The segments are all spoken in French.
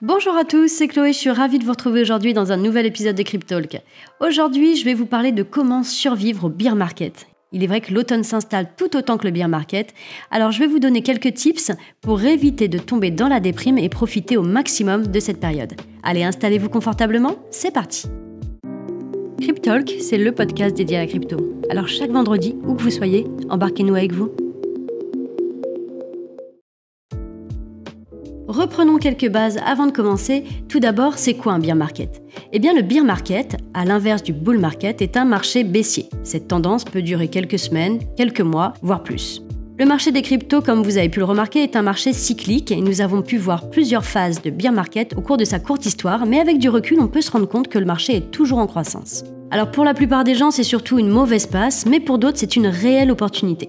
Bonjour à tous, c'est Chloé, je suis ravie de vous retrouver aujourd'hui dans un nouvel épisode de Cryptalk. Aujourd'hui, je vais vous parler de comment survivre au beer market. Il est vrai que l'automne s'installe tout autant que le beer market, alors je vais vous donner quelques tips pour éviter de tomber dans la déprime et profiter au maximum de cette période. Allez, installez-vous confortablement, c'est parti Cryptalk, c'est le podcast dédié à la crypto. Alors chaque vendredi, où que vous soyez, embarquez-nous avec vous. Reprenons quelques bases avant de commencer. Tout d'abord, c'est quoi un beer market? Eh bien, le beer market, à l'inverse du bull market, est un marché baissier. Cette tendance peut durer quelques semaines, quelques mois, voire plus. Le marché des cryptos, comme vous avez pu le remarquer, est un marché cyclique et nous avons pu voir plusieurs phases de beer market au cours de sa courte histoire, mais avec du recul, on peut se rendre compte que le marché est toujours en croissance. Alors pour la plupart des gens, c'est surtout une mauvaise passe, mais pour d'autres, c'est une réelle opportunité.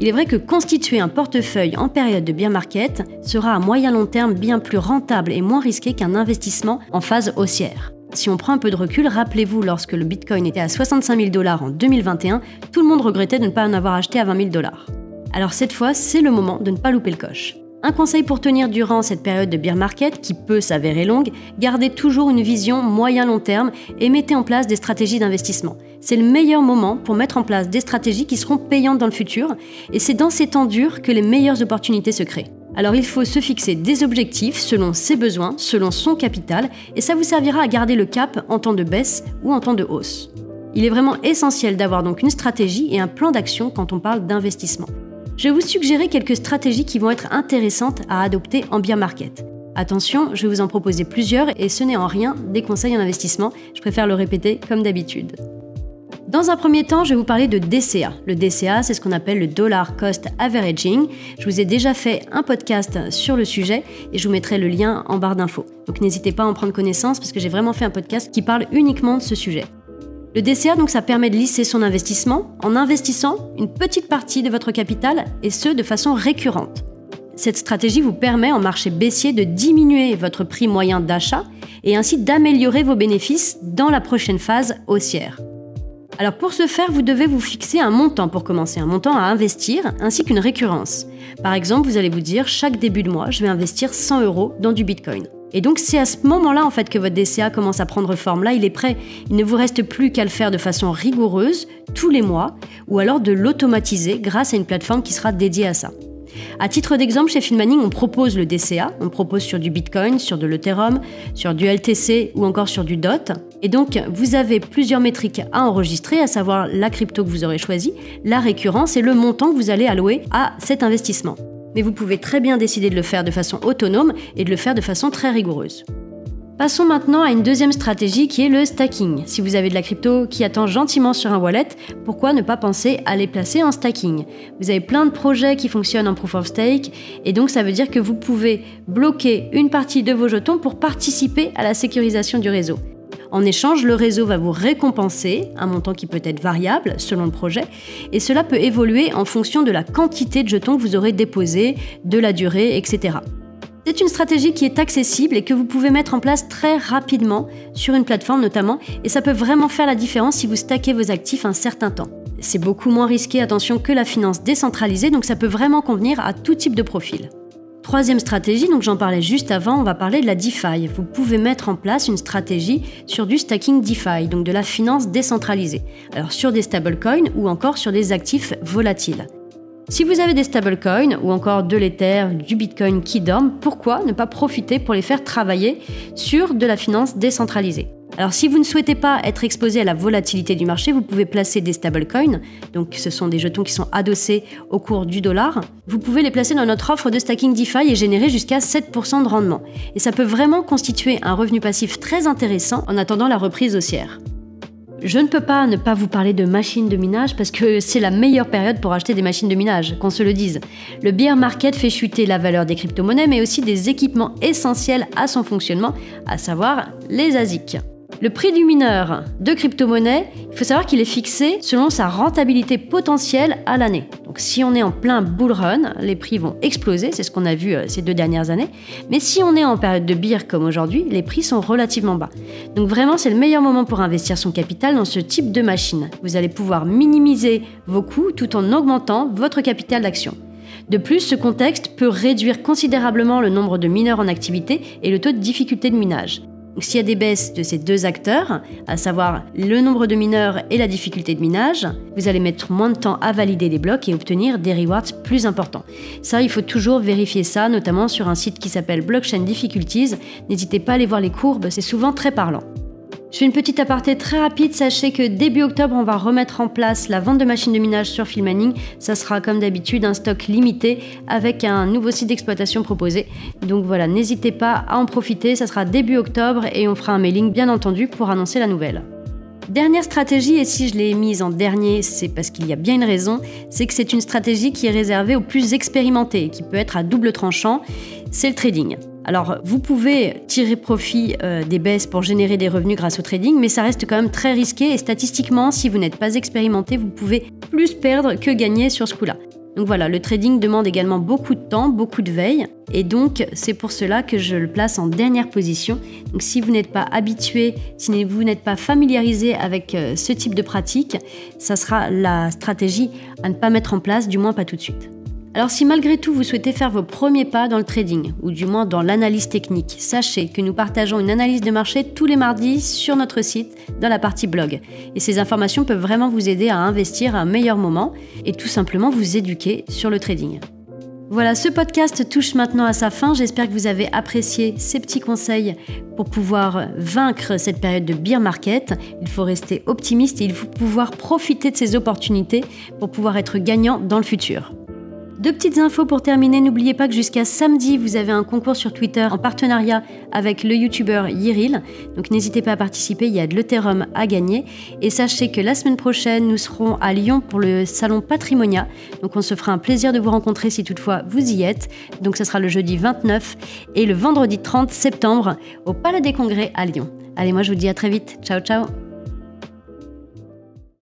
Il est vrai que constituer un portefeuille en période de bien market sera à moyen long terme bien plus rentable et moins risqué qu'un investissement en phase haussière. Si on prend un peu de recul, rappelez-vous lorsque le Bitcoin était à 65 000 dollars en 2021, tout le monde regrettait de ne pas en avoir acheté à 20 000 dollars. Alors cette fois, c'est le moment de ne pas louper le coche. Un conseil pour tenir durant cette période de bear market, qui peut s'avérer longue, gardez toujours une vision moyen-long terme et mettez en place des stratégies d'investissement. C'est le meilleur moment pour mettre en place des stratégies qui seront payantes dans le futur, et c'est dans ces temps durs que les meilleures opportunités se créent. Alors il faut se fixer des objectifs selon ses besoins, selon son capital, et ça vous servira à garder le cap en temps de baisse ou en temps de hausse. Il est vraiment essentiel d'avoir donc une stratégie et un plan d'action quand on parle d'investissement je vais vous suggérer quelques stratégies qui vont être intéressantes à adopter en beer market. Attention, je vais vous en proposer plusieurs et ce n'est en rien des conseils en investissement, je préfère le répéter comme d'habitude. Dans un premier temps, je vais vous parler de DCA. Le DCA, c'est ce qu'on appelle le Dollar Cost Averaging. Je vous ai déjà fait un podcast sur le sujet et je vous mettrai le lien en barre d'infos. Donc n'hésitez pas à en prendre connaissance parce que j'ai vraiment fait un podcast qui parle uniquement de ce sujet. Le DCA, donc, ça permet de lisser son investissement en investissant une petite partie de votre capital et ce, de façon récurrente. Cette stratégie vous permet en marché baissier de diminuer votre prix moyen d'achat et ainsi d'améliorer vos bénéfices dans la prochaine phase haussière. Alors pour ce faire, vous devez vous fixer un montant pour commencer, un montant à investir ainsi qu'une récurrence. Par exemple, vous allez vous dire chaque début de mois, je vais investir 100 euros dans du Bitcoin. Et donc c'est à ce moment-là en fait que votre DCA commence à prendre forme. Là, il est prêt. Il ne vous reste plus qu'à le faire de façon rigoureuse tous les mois ou alors de l'automatiser grâce à une plateforme qui sera dédiée à ça. À titre d'exemple, chez Finmaning, on propose le DCA, on propose sur du Bitcoin, sur de l'Ethereum, sur du LTC ou encore sur du DOT. Et donc, vous avez plusieurs métriques à enregistrer, à savoir la crypto que vous aurez choisie, la récurrence et le montant que vous allez allouer à cet investissement mais vous pouvez très bien décider de le faire de façon autonome et de le faire de façon très rigoureuse. Passons maintenant à une deuxième stratégie qui est le stacking. Si vous avez de la crypto qui attend gentiment sur un wallet, pourquoi ne pas penser à les placer en stacking? Vous avez plein de projets qui fonctionnent en proof of stake et donc ça veut dire que vous pouvez bloquer une partie de vos jetons pour participer à la sécurisation du réseau. En échange, le réseau va vous récompenser, un montant qui peut être variable selon le projet, et cela peut évoluer en fonction de la quantité de jetons que vous aurez déposés, de la durée, etc. C'est une stratégie qui est accessible et que vous pouvez mettre en place très rapidement sur une plateforme notamment, et ça peut vraiment faire la différence si vous stackez vos actifs un certain temps. C'est beaucoup moins risqué, attention, que la finance décentralisée, donc ça peut vraiment convenir à tout type de profil. Troisième stratégie, donc j'en parlais juste avant, on va parler de la DeFi. Vous pouvez mettre en place une stratégie sur du stacking DeFi, donc de la finance décentralisée. Alors sur des stablecoins ou encore sur des actifs volatiles. Si vous avez des stablecoins ou encore de l'Ether, du Bitcoin qui dorment, pourquoi ne pas profiter pour les faire travailler sur de la finance décentralisée? Alors si vous ne souhaitez pas être exposé à la volatilité du marché, vous pouvez placer des stablecoins, donc ce sont des jetons qui sont adossés au cours du dollar. Vous pouvez les placer dans notre offre de stacking DeFi et générer jusqu'à 7% de rendement. Et ça peut vraiment constituer un revenu passif très intéressant en attendant la reprise haussière. Je ne peux pas ne pas vous parler de machines de minage parce que c'est la meilleure période pour acheter des machines de minage, qu'on se le dise. Le bear market fait chuter la valeur des crypto-monnaies mais aussi des équipements essentiels à son fonctionnement, à savoir les ASIC. Le prix du mineur de crypto-monnaie, il faut savoir qu'il est fixé selon sa rentabilité potentielle à l'année. Donc si on est en plein bull run, les prix vont exploser, c'est ce qu'on a vu euh, ces deux dernières années. Mais si on est en période de beer comme aujourd'hui, les prix sont relativement bas. Donc vraiment, c'est le meilleur moment pour investir son capital dans ce type de machine. Vous allez pouvoir minimiser vos coûts tout en augmentant votre capital d'action. De plus, ce contexte peut réduire considérablement le nombre de mineurs en activité et le taux de difficulté de minage. S'il y a des baisses de ces deux acteurs, à savoir le nombre de mineurs et la difficulté de minage, vous allez mettre moins de temps à valider les blocs et obtenir des rewards plus importants. Ça, il faut toujours vérifier ça, notamment sur un site qui s'appelle Blockchain Difficulties. N'hésitez pas à aller voir les courbes, c'est souvent très parlant. Je fais une petite aparté très rapide. Sachez que début octobre, on va remettre en place la vente de machines de minage sur Filmaning. Ça sera comme d'habitude un stock limité avec un nouveau site d'exploitation proposé. Donc voilà, n'hésitez pas à en profiter. Ça sera début octobre et on fera un mailing bien entendu pour annoncer la nouvelle. Dernière stratégie, et si je l'ai mise en dernier, c'est parce qu'il y a bien une raison, c'est que c'est une stratégie qui est réservée aux plus expérimentés, qui peut être à double tranchant, c'est le trading. Alors, vous pouvez tirer profit euh, des baisses pour générer des revenus grâce au trading, mais ça reste quand même très risqué et statistiquement, si vous n'êtes pas expérimenté, vous pouvez plus perdre que gagner sur ce coup-là. Donc voilà, le trading demande également beaucoup de temps, beaucoup de veille, et donc c'est pour cela que je le place en dernière position. Donc si vous n'êtes pas habitué, si vous n'êtes pas familiarisé avec euh, ce type de pratique, ça sera la stratégie à ne pas mettre en place, du moins pas tout de suite. Alors si malgré tout vous souhaitez faire vos premiers pas dans le trading, ou du moins dans l'analyse technique, sachez que nous partageons une analyse de marché tous les mardis sur notre site dans la partie blog. Et ces informations peuvent vraiment vous aider à investir à un meilleur moment et tout simplement vous éduquer sur le trading. Voilà, ce podcast touche maintenant à sa fin. J'espère que vous avez apprécié ces petits conseils pour pouvoir vaincre cette période de beer market. Il faut rester optimiste et il faut pouvoir profiter de ces opportunités pour pouvoir être gagnant dans le futur. Deux petites infos pour terminer, n'oubliez pas que jusqu'à samedi, vous avez un concours sur Twitter en partenariat avec le youtubeur Yiril. Donc n'hésitez pas à participer, il y a de l'Ethereum à gagner. Et sachez que la semaine prochaine, nous serons à Lyon pour le salon Patrimonia. Donc on se fera un plaisir de vous rencontrer si toutefois vous y êtes. Donc ce sera le jeudi 29 et le vendredi 30 septembre au Palais des Congrès à Lyon. Allez, moi je vous dis à très vite. Ciao ciao